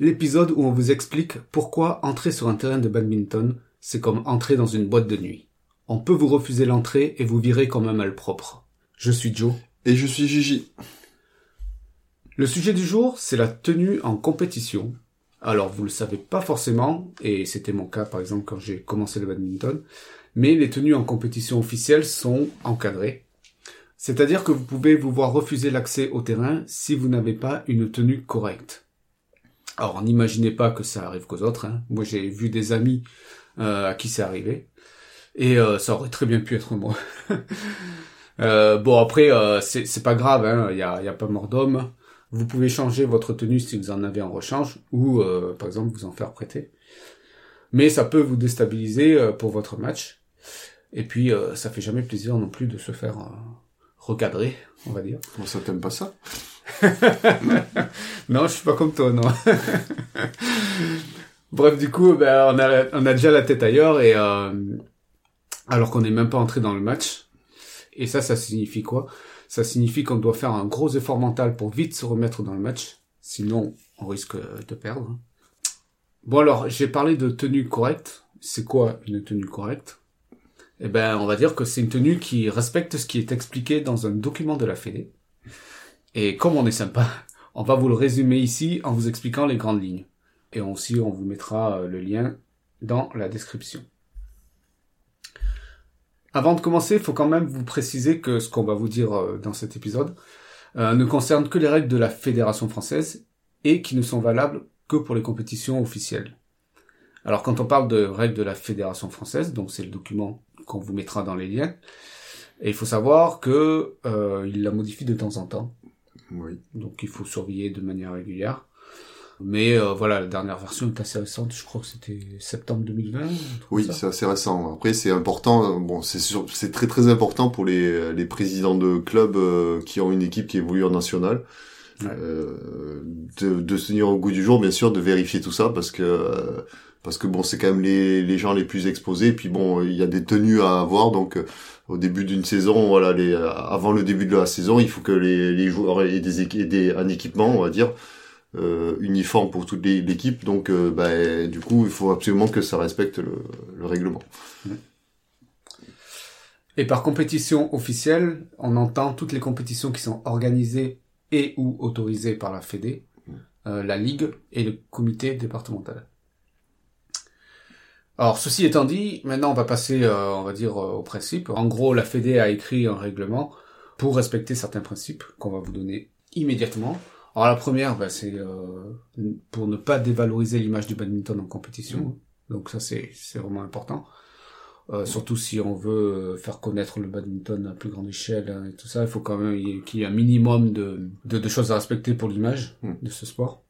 l'épisode où on vous explique pourquoi entrer sur un terrain de badminton, c'est comme entrer dans une boîte de nuit. On peut vous refuser l'entrée et vous virer comme un malpropre. Je suis Joe. Et je suis Gigi. Le sujet du jour, c'est la tenue en compétition. Alors vous le savez pas forcément, et c'était mon cas par exemple quand j'ai commencé le badminton, mais les tenues en compétition officielle sont encadrées. C'est-à-dire que vous pouvez vous voir refuser l'accès au terrain si vous n'avez pas une tenue correcte. Alors n'imaginez pas que ça arrive qu'aux autres. Hein. Moi j'ai vu des amis euh, à qui c'est arrivé. Et euh, ça aurait très bien pu être moi. euh, bon après c'est pas grave, il hein. y, a, pas mort d'homme. Vous pouvez changer votre tenue si vous en avez en rechange ou par exemple vous en faire prêter. Mais ça peut vous déstabiliser pour votre match. Et puis ça fait jamais plaisir non plus de se faire recadré, on va dire. Bon, ça t'aime pas ça? Non, je suis pas comme toi, non. Bref, du coup, ben, on, a, on a déjà la tête ailleurs et euh, alors qu'on n'est même pas entré dans le match. Et ça, ça signifie quoi? Ça signifie qu'on doit faire un gros effort mental pour vite se remettre dans le match. Sinon, on risque de perdre. Bon alors, j'ai parlé de tenue correcte. C'est quoi une tenue correcte? Eh ben, on va dire que c'est une tenue qui respecte ce qui est expliqué dans un document de la Fédé. Et comme on est sympa, on va vous le résumer ici en vous expliquant les grandes lignes. Et aussi, on vous mettra euh, le lien dans la description. Avant de commencer, il faut quand même vous préciser que ce qu'on va vous dire euh, dans cet épisode euh, ne concerne que les règles de la Fédération française et qui ne sont valables que pour les compétitions officielles. Alors quand on parle de règles de la Fédération française, donc c'est le document qu'on vous mettra dans les liens. Et il faut savoir que il la modifie de temps en temps. Oui. Donc il faut surveiller de manière régulière. Mais euh, voilà, la dernière version est assez récente. Je crois que c'était septembre 2020. Oui, c'est assez récent. Après, c'est important. Bon, c'est c'est très très important pour les les présidents de clubs euh, qui ont une équipe qui évolue en national. Euh, de, de se tenir au goût du jour, bien sûr, de vérifier tout ça parce que euh, parce que bon, c'est quand même les, les gens les plus exposés. Puis bon, il y a des tenues à avoir, donc euh, au début d'une saison, voilà, les, avant le début de la saison, il faut que les, les joueurs aient des, des un équipement, on va dire, euh, uniforme pour toute l'équipe. Donc, euh, bah, du coup, il faut absolument que ça respecte le, le règlement. Et par compétition officielle, on entend toutes les compétitions qui sont organisées et ou autorisées par la Fédé, euh, la Ligue et le comité départemental. Alors, ceci étant dit, maintenant on va passer, euh, on va dire, euh, au principe. En gros, la Fédé a écrit un règlement pour respecter certains principes qu'on va vous donner immédiatement. Alors la première, bah, c'est euh, pour ne pas dévaloriser l'image du badminton en compétition. Donc ça, c'est vraiment important. surtout si on veut faire connaître le badminton à plus grande échelle hein, et tout ça, il faut quand même qu'il y ait un minimum de, de, de choses à respecter pour l'image de ce sport.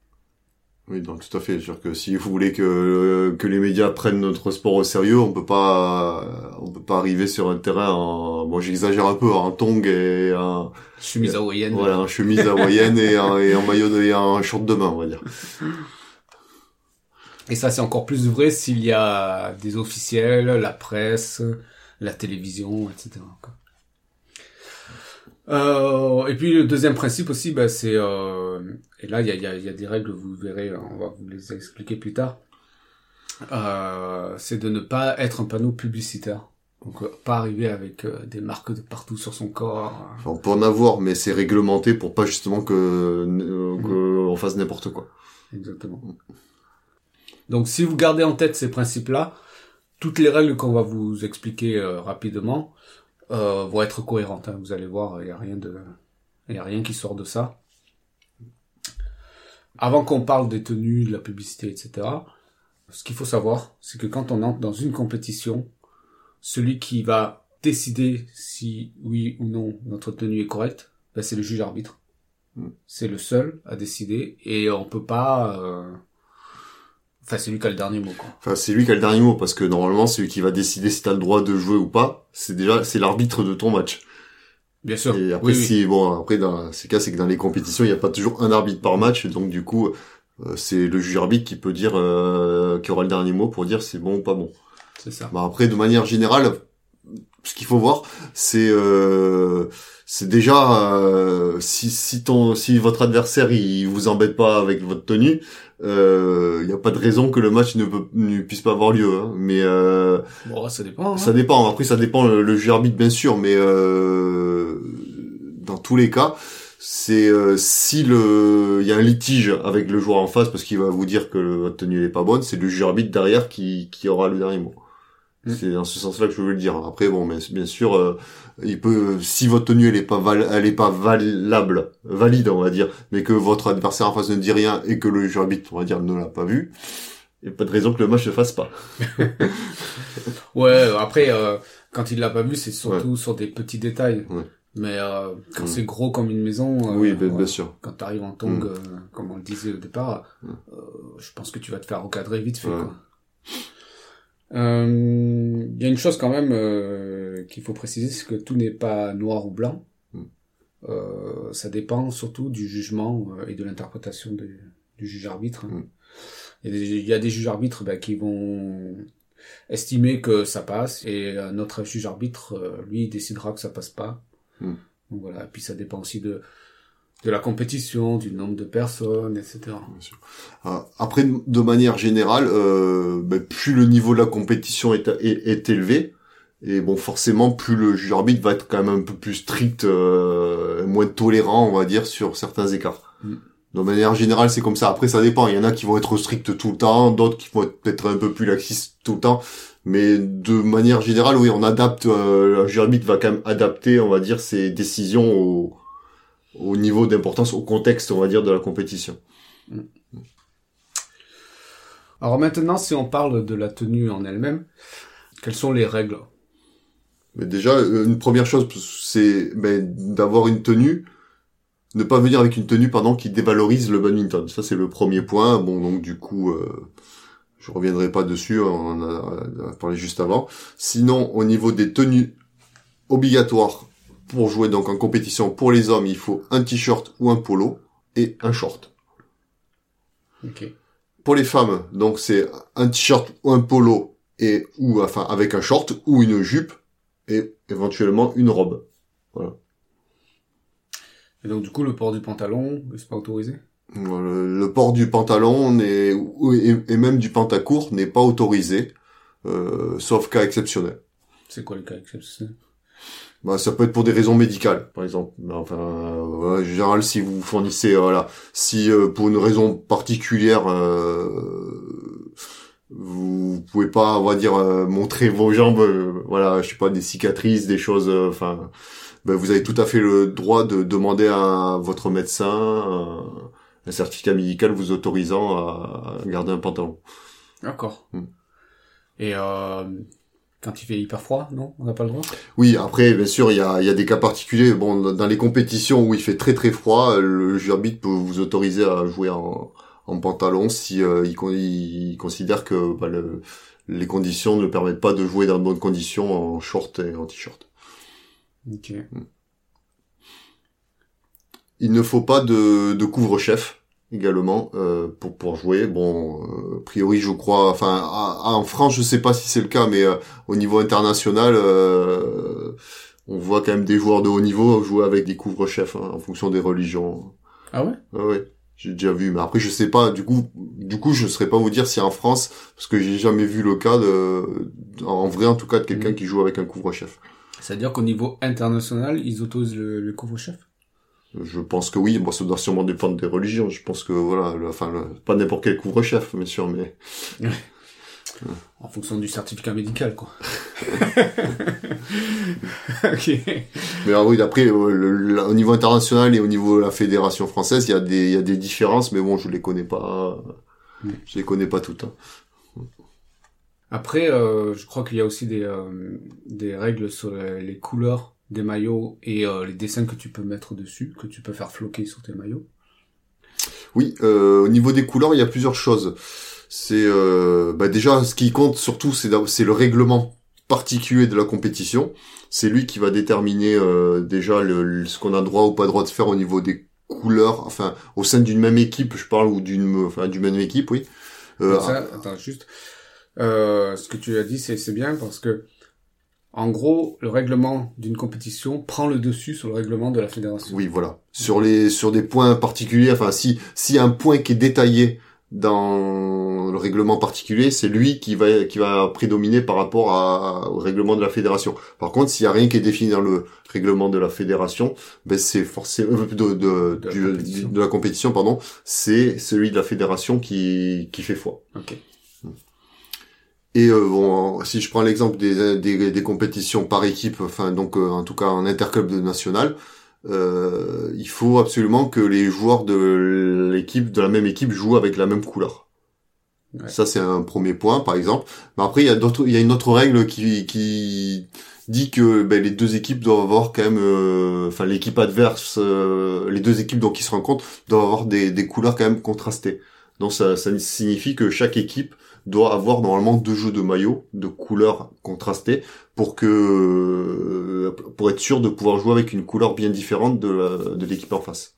Oui, donc tout à fait. Sûr que si vous voulez que que les médias prennent notre sport au sérieux, on peut pas on peut pas arriver sur un terrain en bon j'exagère un peu en tong et en chemise hawaïenne. Voilà, en chemise hawaïenne et en, et en maillot de, et en short de main, on va dire. Et ça c'est encore plus vrai s'il y a des officiels, la presse, la télévision, etc. Euh, et puis le deuxième principe aussi, bah, c'est euh, et là il y a, y, a, y a, des règles, vous verrez, on va vous les expliquer plus tard. Euh, c'est de ne pas être un panneau publicitaire. Donc euh, pas arriver avec euh, des marques de partout sur son corps. Enfin, on peut en avoir, mais c'est réglementé pour pas justement que, que mmh. on fasse n'importe quoi. Exactement. Donc si vous gardez en tête ces principes-là, toutes les règles qu'on va vous expliquer rapidement, euh, vont être cohérentes. Hein. Vous allez voir, il n'y a rien de, il y a rien qui sort de ça. Avant qu'on parle des tenues, de la publicité, etc. Ce qu'il faut savoir, c'est que quand on entre dans une compétition, celui qui va décider si oui ou non notre tenue est correcte, ben c'est le juge arbitre. Mm. C'est le seul à décider et on peut pas. Euh... Enfin, c'est lui qui a le dernier mot, quoi. Enfin, c'est lui qui a le dernier mot, parce que normalement, c'est lui qui va décider si t'as le droit de jouer ou pas. C'est déjà, c'est l'arbitre de ton match. Bien sûr. Et après, si, bon, après, dans ces cas, c'est que dans les compétitions, il n'y a pas toujours un arbitre par match, donc du coup, euh, c'est le juge arbitre qui peut dire, euh, qui aura le dernier mot pour dire c'est bon ou pas bon. C'est ça. Bah après, de manière générale, ce qu'il faut voir, c'est euh, c'est déjà euh, si si ton si votre adversaire il vous embête pas avec votre tenue, il euh, n'y a pas de raison que le match ne, peut, ne puisse pas avoir lieu. Hein. Mais euh, bon, ça dépend. Hein. Ça dépend. Après, ça dépend le, le jeu arbitre bien sûr, mais euh, dans tous les cas, c'est euh, si le il y a un litige avec le joueur en face parce qu'il va vous dire que votre tenue n'est pas bonne, c'est le juge arbitre derrière qui qui aura le dernier mot. Mm. C'est dans ce sens-là que je veux le dire. Après, bon, mais bien sûr, euh, il peut, si votre tenue elle est pas val, elle est pas valable, valide, on va dire, mais que votre adversaire en face ne dit rien et que le juge arbitre, on va dire, ne l'a pas vu, il n'y a pas de raison que le match se fasse pas. ouais, après, euh, quand il l'a pas vu, c'est surtout sur des petits détails. Mais euh, quand mm. c'est gros comme une maison, oui, bien, bien sûr. Quand tu arrives en tongue, mm. comme on le disait au départ, je pense que tu vas te faire recadrer vite fait. Quoi. Euh, il y a une chose quand même euh, qu'il faut préciser, c'est que tout n'est pas noir ou blanc. Mm. Euh, ça dépend surtout du jugement et de l'interprétation du juge arbitre. Mm. Il y a des juges arbitres ben, qui vont estimer que ça passe et notre juge arbitre, lui, décidera que ça passe pas. Mm. Donc voilà. Et puis ça dépend aussi de de la compétition, du nombre de personnes, etc. Ah, après, de manière générale, euh, ben, plus le niveau de la compétition est, est, élevé, et bon, forcément, plus le juge arbitre va être quand même un peu plus strict, euh, moins tolérant, on va dire, sur certains écarts. Mm. De manière générale, c'est comme ça. Après, ça dépend. Il y en a qui vont être stricts tout le temps, d'autres qui vont être peut-être un peu plus laxistes tout le temps. Mais de manière générale, oui, on adapte. Euh, le juge arbitre va quand même adapter, on va dire, ses décisions au, au niveau d'importance, au contexte, on va dire, de la compétition. Mm. Alors maintenant, si on parle de la tenue en elle-même, quelles sont les règles? Mais déjà, euh, une première chose, c'est ben, d'avoir une tenue, ne pas venir avec une tenue pardon qui dévalorise le badminton. Ça c'est le premier point. Bon donc du coup, euh, je reviendrai pas dessus, on en a parlé juste avant. Sinon, au niveau des tenues obligatoires pour jouer donc en compétition pour les hommes, il faut un t-shirt ou un polo et un short. Pour les femmes, donc c'est un t-shirt ou un polo et ou enfin avec un short ou une jupe et éventuellement une robe. Voilà. Et donc du coup le port du pantalon, c'est pas autorisé? Le, port du pantalon et, et, même du pantacourt n'est pas autorisé, euh, sauf cas exceptionnel. C'est quoi le cas exceptionnel? Bah, ça peut être pour des raisons médicales, par exemple. Enfin, euh, en général, si vous fournissez, euh, voilà, si euh, pour une raison particulière, euh, vous pouvez pas, on va dire, montrer vos jambes, voilà, je sais pas, des cicatrices, des choses, enfin, ben, vous avez tout à fait le droit de demander à votre médecin un certificat médical vous autorisant à garder un pantalon. D'accord. Hmm. Et quand il fait hyper froid, non? On n'a pas le droit? Oui, après, bien sûr, il y a, y a des cas particuliers. Bon, dans les compétitions où il fait très très froid, le juge arbitre peut vous autoriser à jouer en, en pantalon si euh, il, considère que bah, le, les conditions ne permettent pas de jouer dans de bonnes conditions en short et en t-shirt. Ok. Hmm. Il ne faut pas de, de couvre-chef également euh, pour pour jouer. Bon, euh, a priori, je crois. Enfin, en France, je sais pas si c'est le cas, mais euh, au niveau international, euh, on voit quand même des joueurs de haut niveau jouer avec des couvre-chefs hein, en fonction des religions. Ah ouais? Ah ouais. J'ai déjà vu, mais après je sais pas. Du coup, du coup, je saurais pas vous dire si en France, parce que j'ai jamais vu le cas de, en vrai en tout cas, de quelqu'un mmh. qui joue avec un couvre-chef. C'est-à-dire qu'au niveau international, ils autorisent le, le couvre-chef? Je pense que oui. Bon, ça doit sûrement dépendre des religions. Je pense que voilà, enfin, pas n'importe quel couvre-chef, bien sûr, mais. En fonction du certificat médical, quoi. ok. Mais ah oui, après, au niveau international et au niveau de la fédération française, il y a des, il y a des différences, mais bon, je les connais pas. Je les connais pas toutes. Hein. Après, euh, je crois qu'il y a aussi des, euh, des règles sur les couleurs des maillots et euh, les dessins que tu peux mettre dessus, que tu peux faire floquer sur tes maillots? Oui, euh, au niveau des couleurs, il y a plusieurs choses. C'est bah déjà ce qui compte surtout, c'est le règlement particulier de la compétition. C'est lui qui va déterminer déjà le, ce qu'on a droit ou pas droit de faire au niveau des couleurs, enfin au sein d'une même équipe, je parle ou d'une, enfin d'une même équipe, oui. ça, attends juste. ce que tu as dit, c'est bien parce que en gros, le règlement d'une compétition prend le dessus sur le règlement de la fédération. Oui, voilà. Sur les sur des points particuliers, enfin si si un point qui est détaillé dans le règlement particulier, c'est lui qui va qui va prédominer par rapport à, au règlement de la fédération. Par contre, s'il y a rien qui est défini dans le règlement de la fédération, ben c'est forcément euh, de de, de, la de, la compétition, pardon, c'est celui de la fédération qui qui fait foi. Ok. Et euh, bon, si je prends l'exemple des, des, des, compétitions par équipe, enfin donc euh, en tout cas en interclub de national, euh, il faut absolument que les joueurs de l'équipe, de la même équipe, jouent avec la même couleur. Ça c'est un premier point, par exemple. Mais après il y a d'autres, il y a une autre règle qui qui dit que ben, les deux équipes doivent avoir quand même, euh, enfin l'équipe adverse, les deux équipes donc qui se rencontrent doivent avoir des, des couleurs quand même contrastées. Donc ça, ça signifie que chaque équipe doit avoir normalement deux jeux de maillots de couleurs contrastées pour que pour être sûr de pouvoir jouer avec une couleur bien différente de, de l'équipe en face.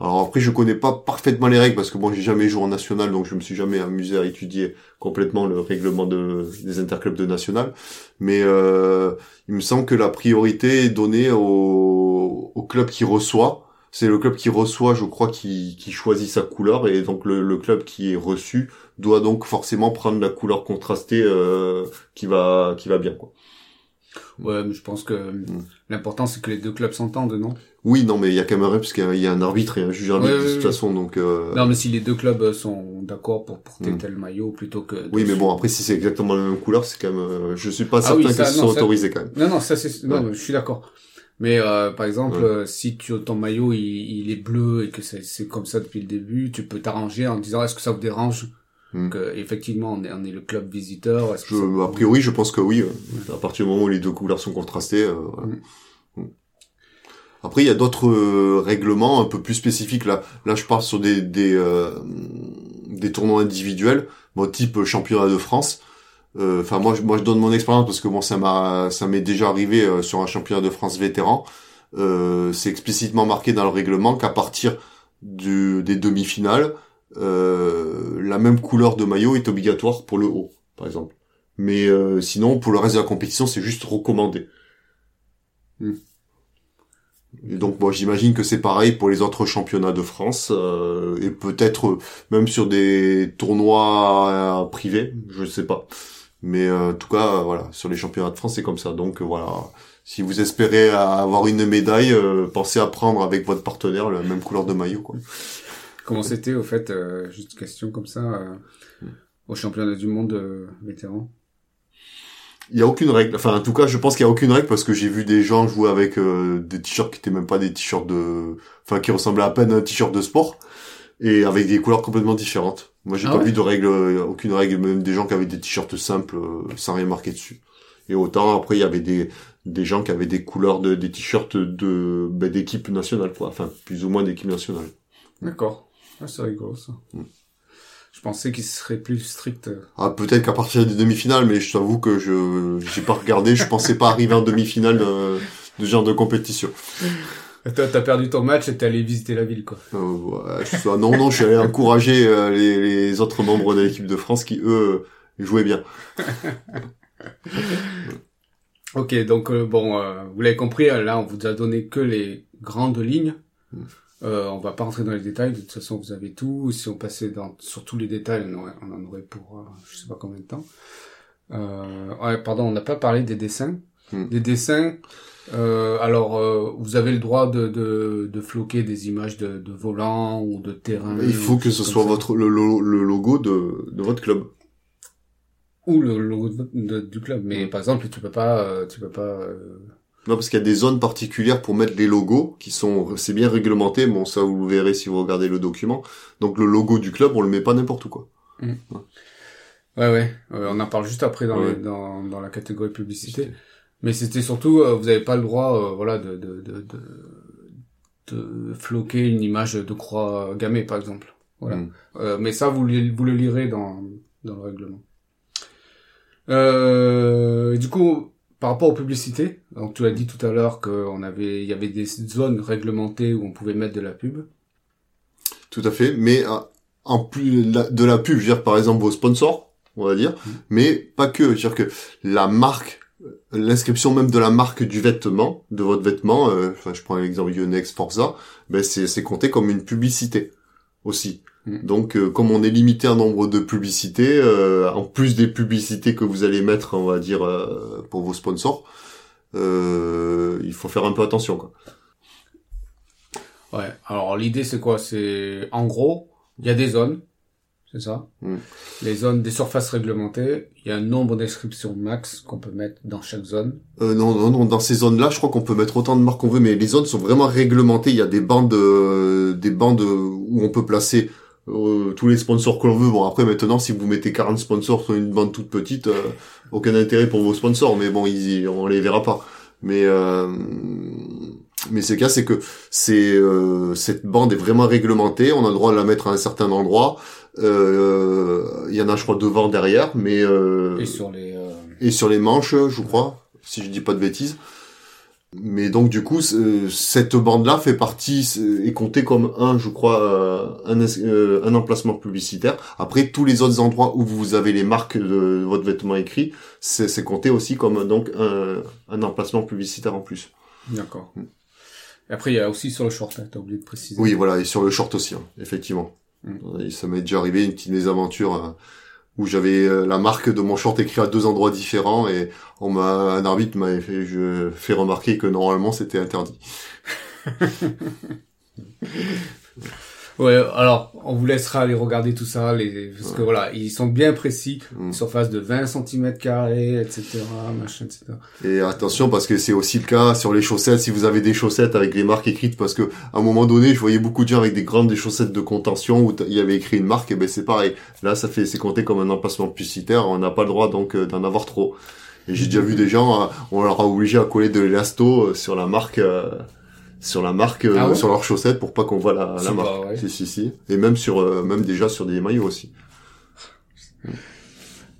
Alors après je connais pas parfaitement les règles parce que bon j'ai jamais joué en national donc je me suis jamais amusé à étudier complètement le règlement de, des interclubs de national mais euh, il me semble que la priorité est donnée au, au club qui reçoit c'est le club qui reçoit, je crois, qui, qui choisit sa couleur, et donc le, le, club qui est reçu doit donc forcément prendre la couleur contrastée euh, qui va qui va bien, quoi. Ouais, mais je pense que mm. l'important c'est que les deux clubs s'entendent, non? Oui, non, mais il y a quand même un parce qu'il y a un arbitre et un juge arbitre de toute façon, donc. Euh... Non, mais si les deux clubs sont d'accord pour porter mm. tel maillot plutôt que. Oui, mais bon, après si c'est exactement la même couleur, c'est quand même. Euh, je suis pas ah certain que ce soit autorisé quand même. Non, non, ça c'est. Non, je suis d'accord. Mais euh, par exemple, euh, si tu ton maillot il, il, est bleu et que c'est comme ça depuis le début, tu peux t'arranger en disant est-ce que ça vous dérange hmm. que effectivement on est, on est le club visiteur. Je, a priori, je pense que oui. À partir du moment où les deux couleurs sont contrastées. Euh, hmm. Hmm. Après, il y a d'autres règlements un peu plus spécifiques. Là, là, je parle sur des des, des tournois individuels, bon, type championnat de France. Euh, enfin moi, je, moi je donne mon expérience parce que bon ça m'a ça m'est déjà arrivé euh, sur un championnat de France vétéran. Euh, c'est explicitement marqué dans le règlement qu'à partir du, des demi-finales, la même couleur de maillot est obligatoire pour le haut, par exemple. Mais sinon, pour le reste de la compétition, c'est juste recommandé. Hmm. Et donc moi j'imagine que c'est pareil pour les autres championnats de France et peut-être même sur des tournois privés, je sais pas. Mais euh, en tout cas, euh, voilà, sur les championnats de France, c'est comme ça. Donc euh, voilà, si vous espérez avoir une médaille, pensez à prendre avec votre partenaire la même couleur de maillot. Quoi. Comment c'était au fait, juste une question comme ça, au championnat du monde vétéran? Il y a aucune règle. Enfin, en tout cas, je pense qu'il y a aucune règle parce que j'ai vu des gens jouer avec des t-shirts qui étaient même pas des t-shirts de, enfin, qui ressemblaient à peine à un t-shirt de sport et avec des couleurs complètement différentes. Moi, j'ai ah pas vu de règle, euh, aucune règle, même des gens qui avaient des t-shirts simples euh, sans rien marquer dessus. Et autant après, il y avait des des gens qui avaient des couleurs de des t-shirts de ben, d'équipe nationale, quoi. Enfin, plus ou moins d'équipe nationale. D'accord. Ah, c'est rigolo ça. Mm. Je pensais qu'il serait plus strict. Ah, peut-être qu'à partir des demi-finales, mais je t'avoue que je j'ai pas regardé. je pensais pas arriver en demi-finale de, de genre de compétition. Toi, t'as perdu ton match et t'es allé visiter la ville, quoi. Euh, non, non, je suis allé encourager euh, les, les, autres membres de l'équipe de France qui, eux, jouaient bien. ok, donc euh, bon, vous l'avez compris, là, on vous a donné que les grandes lignes. Mm. on va pas rentrer dans les détails. De toute façon, vous avez tout. Si on passait dans, sur tous les détails, on, on en aurait pour je sais pas combien de temps. ouais, pardon, on n'a pas parlé des dessins. Mm. Des dessins. Euh, alors, euh, vous avez le droit de, de, de floquer des images de, de volants ou de terrain. Il faut que ce soit votre le, le, logo de, de votre club. Ou le logo du club. Mais par exemple, tu peux pas, euh, tu peux pas. Euh, non, parce qu'il y a des zones particulières pour mettre les logos qui sont, c'est bien réglementé. Bon, ça vous le verrez si vous regardez le document. Donc le logo du club, on le met pas n'importe où quoi. Mmh. Ouais. ouais, on en parle juste après dans, dans, dans la catégorie publicité. Mais c'était surtout, euh, vous n'avez pas le droit, euh, voilà, de, de, de, de, de, floquer une image de croix gammée, par exemple. Voilà. Mm. Euh, mais ça, vous, vous le lirez dans, dans le règlement. Euh, du coup, par rapport aux publicités, donc tu as dit tout à l'heure qu'on avait, il y avait des zones réglementées où on pouvait mettre de la pub. Tout à fait, mais euh, en plus de la pub, je veux dire par exemple vos sponsors, on va dire, mm. mais pas que, je veux dire que la marque l'inscription même de la marque du vêtement, de votre vêtement, euh, enfin je prends l'exemple Yonex Forza, ben c'est compté comme une publicité aussi. Mm. Donc euh, comme on est limité en nombre de publicités, euh, en plus des publicités que vous allez mettre, on va dire pour vos sponsors, il faut faire un peu attention quoi. Ouais. Alors l'idée c'est quoi? C'est en gros, il y a des zones c'est ça mm. Les zones des surfaces réglementées, il y a un nombre d'inscriptions max qu'on peut mettre dans chaque zone. Euh, non, non, non, dans ces zones-là, je crois qu'on peut mettre autant de marques qu'on veut, mais les zones sont vraiment réglementées. Il y a des bandes, euh, des bandes où on peut placer euh, tous les sponsors que l'on veut. Bon, après, maintenant, si vous mettez 40 sponsors sur une bande toute petite, euh, aucun intérêt pour vos sponsors, mais bon, ils, on les verra pas. Mais mais ce cas, c'est que c'est cette bande est vraiment réglementée. On a le droit de la mettre à un certain endroit. Euh, il y en a, je crois, devant, derrière, mais euh, et sur les euh, et sur les manches, je crois, si je dis pas de bêtises. Mais donc du coup, cette bande-là fait partie est comptée comme un, je crois, un, un emplacement publicitaire. Après, tous les autres endroits où vous avez les marques de votre vêtement écrit, c'est compté aussi comme donc un, un emplacement publicitaire en plus. D'accord. Après, il y a aussi sur le short, hein, t'as oublié de préciser. Oui, voilà, et sur le short aussi, hein, effectivement. Mm. Ça m'est déjà arrivé une petite mésaventure euh, où j'avais euh, la marque de mon short écrit à deux endroits différents et on m'a un arbitre m'avait fait remarquer que normalement c'était interdit. Ouais, alors on vous laissera aller regarder tout ça, les, parce que voilà, ils sont bien précis, mm. surface de 20 cm carrés, etc., machin, etc. Et attention parce que c'est aussi le cas sur les chaussettes, si vous avez des chaussettes avec les marques écrites, parce que à un moment donné, je voyais beaucoup de gens avec des grandes des chaussettes de contention où il y avait écrit une marque, et ben c'est pareil. Là, ça fait, c'est compté comme un emplacement publicitaire, on n'a pas le droit donc euh, d'en avoir trop. Et j'ai déjà vu des gens, euh, on leur a obligé à coller de l'élasto euh, sur la marque sur la marque, euh, ah sur leurs chaussettes pour pas qu'on voit la, la marque. Si, si, si. Et même sur, euh, même déjà sur des maillots aussi.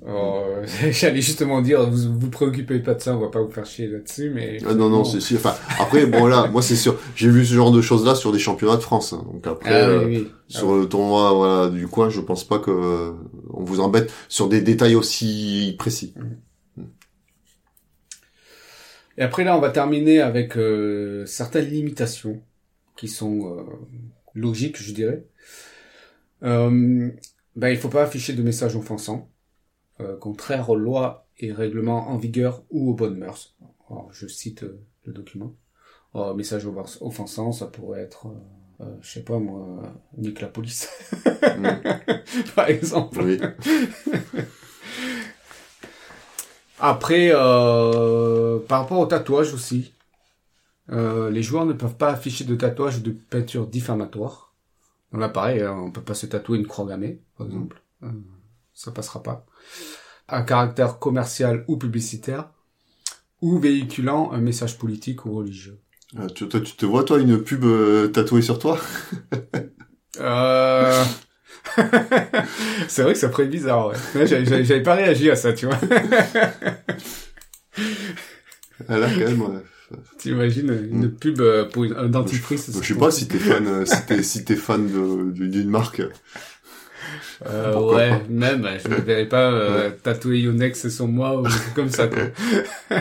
Oh, J'allais justement dire, vous vous préoccupez pas de ça, on va pas vous faire chier là-dessus, mais. Ah, non, non, c'est si. Enfin, après, bon là, moi c'est sûr, j'ai vu ce genre de choses-là sur des championnats de France. Hein. donc après, ah, oui, oui. Ah sur le tournoi voilà, du coin, je pense pas que on vous embête sur des détails aussi précis. Mm. Et après là, on va terminer avec euh, certaines limitations qui sont euh, logiques, je dirais. Euh, ben, il faut pas afficher de messages offensants, euh, contraires aux lois et règlements en vigueur ou aux bonnes mœurs. Alors, je cite euh, le document. Oh, message offensant, ça pourrait être, je sais pas moi, nique la police, mm. par exemple. Oui. Après, euh, par rapport au tatouage aussi, euh, les joueurs ne peuvent pas afficher de tatouage ou de peinture diffamatoire. Donc là, pareil, hein, on peut pas se tatouer une croix gammée, par exemple. Euh, ça passera pas. Un caractère commercial ou publicitaire, ou véhiculant un message politique ou religieux. Ah, tu, tu te vois, toi, une pub tatouée sur toi? Euh... c'est vrai que ça ferait bizarre, ouais. J'avais pas réagi à ça, tu vois. Alors, quand même, ouais. T'imagines une hmm. pub euh, pour un dentifrice Je, sais pas si t'es fan, euh, si t'es si t'es fan d'une marque. Euh, ouais, même, je ne verrais pas euh, tatouer Yonex sur moi ou comme ça. Quoi.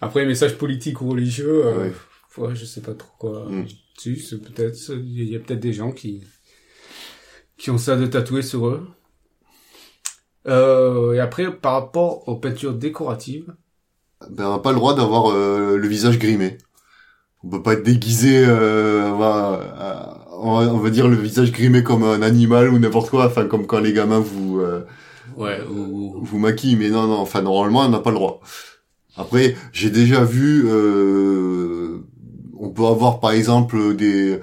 Après, message politique ou religieux, euh, ouais. je sais pas trop quoi. Mm. Tu, peut-être, il y a peut-être des gens qui qui ont ça de tatouer sur eux. Euh, et après, par rapport aux peintures décoratives. Ben, on n'a pas le droit d'avoir euh, le visage grimé. On peut pas être déguisé, euh, on, va, on, va, dire le visage grimé comme un animal ou n'importe quoi, enfin comme quand les gamins vous euh, ouais, ou... vous maquillent, mais non, non, enfin normalement on n'a pas le droit. Après, j'ai déjà vu, euh, on peut avoir par exemple des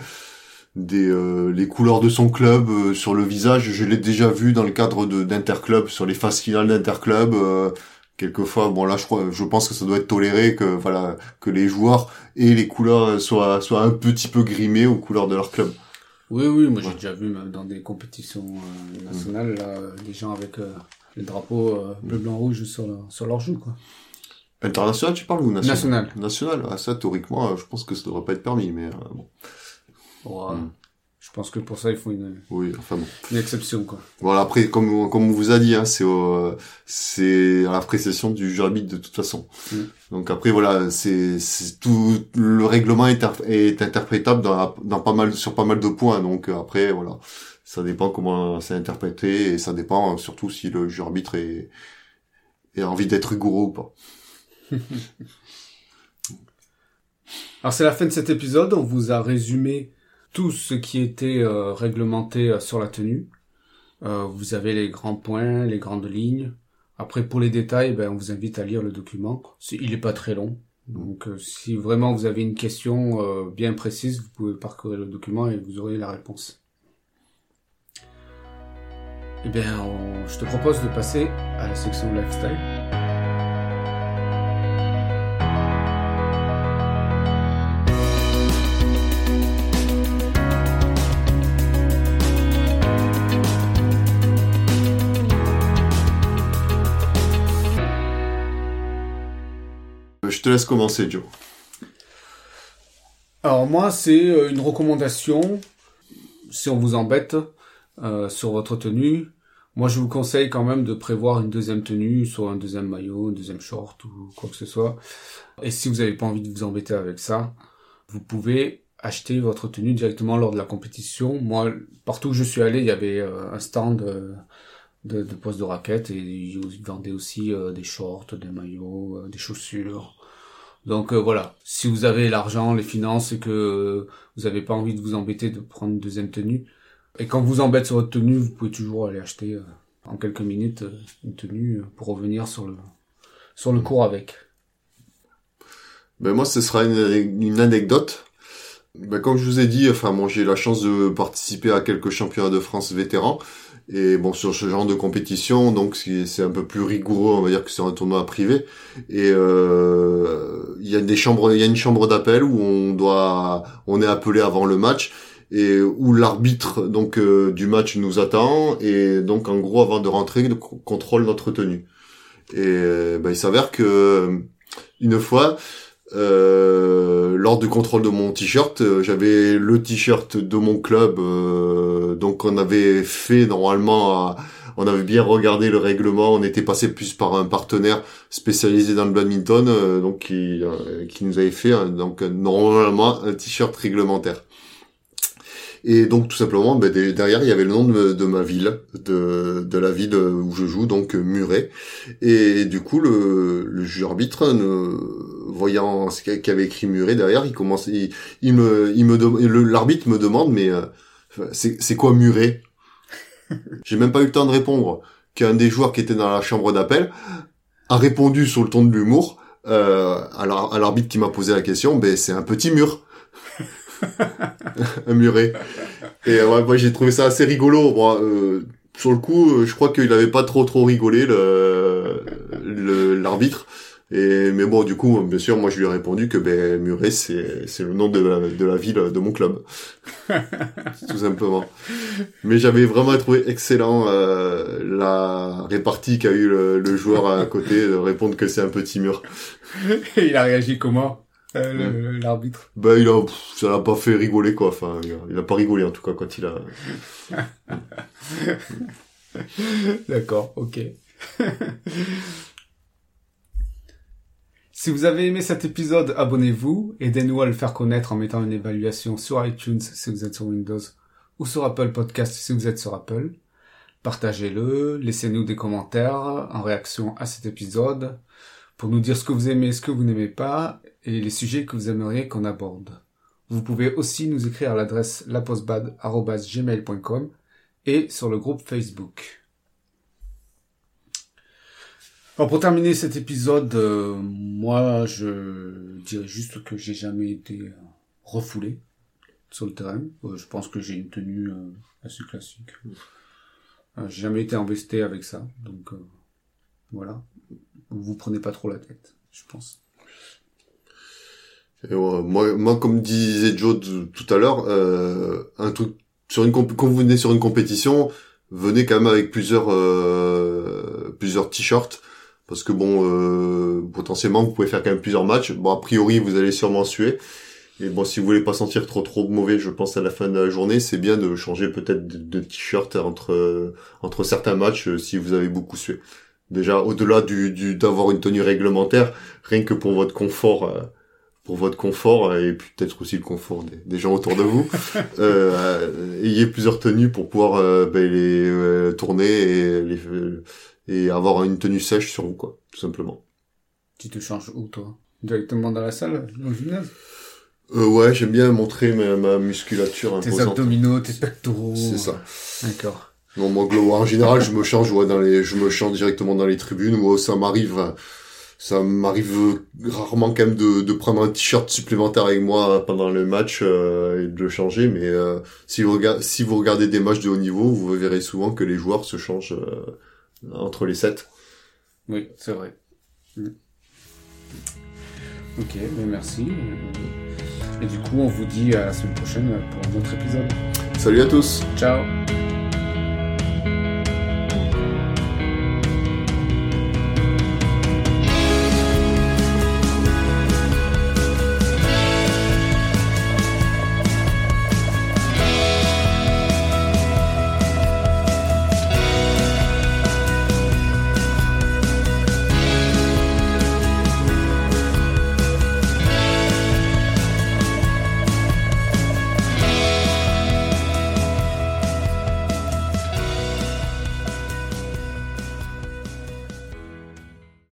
des euh, les couleurs de son club euh, sur le visage. Je l'ai déjà vu dans le cadre de d'interclub sur les phases finales d'interclub. Euh, quelquefois, bon là, je crois, je pense que ça doit être toléré que voilà que les joueurs et les couleurs soient soient un petit peu grimés aux couleurs de leur club. Oui, oui, moi j'ai déjà vu même dans des compétitions euh, nationales, là, des gens avec euh, les drapeaux euh, bleu, blanc, rouge sur, sur leur joue, quoi. International, tu parles ou national? National. National. Ah, ça, théoriquement, je pense que ça devrait pas être permis, mais bon. Ouais. Hmm. Je pense que pour ça, il faut une, oui, enfin bon. une exception, quoi. Voilà, après, comme, comme on vous a dit, hein, c'est c'est à l'appréciation du jury de toute façon. Mm. Donc après, voilà, c'est tout le règlement est, est interprétable dans, dans pas mal sur pas mal de points. Donc euh, après, voilà, ça dépend comment c'est interprété et ça dépend euh, surtout si le jury arbitre est, est envie d'être rigoureux ou pas. Alors c'est la fin de cet épisode. On vous a résumé tout ce qui était euh, réglementé euh, sur la tenue. Euh, vous avez les grands points, les grandes lignes. Après, pour les détails, ben, on vous invite à lire le document. Il n'est pas très long. Donc, si vraiment vous avez une question bien précise, vous pouvez parcourir le document et vous aurez la réponse. Eh bien, je te propose de passer à la section lifestyle. Te laisse commencer, Joe. Alors moi, c'est euh, une recommandation. Si on vous embête euh, sur votre tenue, moi je vous conseille quand même de prévoir une deuxième tenue, soit un deuxième maillot, deuxième short ou quoi que ce soit. Et si vous n'avez pas envie de vous embêter avec ça, vous pouvez acheter votre tenue directement lors de la compétition. Moi, partout où je suis allé, il y avait euh, un stand de, de poste de raquettes et ils vendaient aussi des shorts, des maillots, des chaussures. Donc euh, voilà, si vous avez l'argent, les finances et que vous n'avez pas envie de vous embêter de prendre une deuxième tenue, et quand vous embête sur votre tenue, vous pouvez toujours aller acheter euh, en quelques minutes euh, une tenue pour revenir sur le sur le cours avec. Ben moi, ce sera une, une anecdote. Ben, comme je vous ai dit, enfin moi j'ai la chance de participer à quelques championnats de France vétérans. Et bon, sur ce genre de compétition, donc c'est un peu plus rigoureux, on va dire que c'est un tournoi privé. Et euh, il y a des chambres, il y a une chambre d'appel où on doit, on est appelé avant le match et où l'arbitre donc euh, du match nous attend et donc en gros avant de rentrer, contrôle notre tenue. Et ben, il s'avère que une fois, euh, lors du contrôle de mon t-shirt, euh, j'avais le t-shirt de mon club, euh, donc on avait fait normalement, on avait bien regardé le règlement, on était passé plus par un partenaire spécialisé dans le badminton, donc qui, qui nous avait fait donc normalement un t-shirt réglementaire. Et donc tout simplement, ben, derrière il y avait le nom de, ma ville, de, de, la ville où je joue, donc Muret. Et du coup, le, le juge arbitre, ne, voyant ce qu'avait écrit Muret derrière, il commence, il, il me, il me l'arbitre me demande, mais euh, c'est quoi Muret? J'ai même pas eu le temps de répondre qu'un des joueurs qui était dans la chambre d'appel a répondu sur le ton de l'humour euh, à l'arbitre qui m'a posé la question, ben c'est un petit mur. un muret. Et ouais, moi j'ai trouvé ça assez rigolo. Moi, euh, sur le coup, je crois qu'il avait pas trop trop rigolé le l'arbitre. Et mais bon, du coup, bien sûr, moi je lui ai répondu que ben Muret c'est c'est le nom de la, de la ville de mon club, tout simplement. Mais j'avais vraiment trouvé excellent euh, la répartie qu'a eu le, le, joueur à côté de répondre que c'est un petit mur. il a réagi comment? Euh, l'arbitre Ben il a, ça l'a pas fait rigoler quoi. Enfin, il a, pas rigolé en tout cas quand il a. D'accord, ok. si vous avez aimé cet épisode, abonnez-vous, aidez-nous à le faire connaître en mettant une évaluation sur iTunes si vous êtes sur Windows ou sur Apple Podcast si vous êtes sur Apple. Partagez-le, laissez-nous des commentaires en réaction à cet épisode pour nous dire ce que vous aimez, ce que vous n'aimez pas et les sujets que vous aimeriez qu'on aborde. Vous pouvez aussi nous écrire à l'adresse lapostbad.gmail.com et sur le groupe Facebook. Alors pour terminer cet épisode, euh, moi je dirais juste que j'ai jamais été euh, refoulé sur le terrain. Euh, je pense que j'ai une tenue assez classique. j'ai jamais été embêté avec ça, donc voilà. Vous prenez pas trop la tête, je pense moi, moi, comme disait Joe tout à l'heure, euh, un sur une quand vous venez sur une compétition, venez quand même avec plusieurs euh, plusieurs t-shirts parce que bon euh, potentiellement vous pouvez faire quand même plusieurs matchs. Bon a priori vous allez sûrement suer. Et bon si vous voulez pas sentir trop trop mauvais, je pense à la fin de la journée, c'est bien de changer peut-être de, t-shirt entre entre certains matchs euh, si vous avez beaucoup sué. Déjà au-delà du d'avoir une tenue réglementaire, rien que pour votre confort euh, pour votre confort et peut-être aussi le confort des, gens autour de vous. euh, ayez plusieurs tenues pour pouvoir euh, ben, les euh, tourner et, les, et avoir une tenue sèche sur vous, quoi, tout simplement. Tu te changes où, toi? Directement dans la salle, dans le gymnase? Euh, Ouais, j'aime bien montrer ma, ma musculature Tes abdominaux, tes pectoraux. C'est ça. D'accord. Non, moi, en général, je me change, ouais, dans les, je me change directement dans les tribunes, ou ça m'arrive ça m'arrive rarement quand même de, de prendre un t-shirt supplémentaire avec moi pendant le match euh, et de le changer mais euh, si vous regardez si vous regardez des matchs de haut niveau vous verrez souvent que les joueurs se changent euh, entre les sets. Oui c'est vrai. Mm. ok ben merci. Et du coup on vous dit à la semaine prochaine pour un autre épisode. Salut à tous. Ciao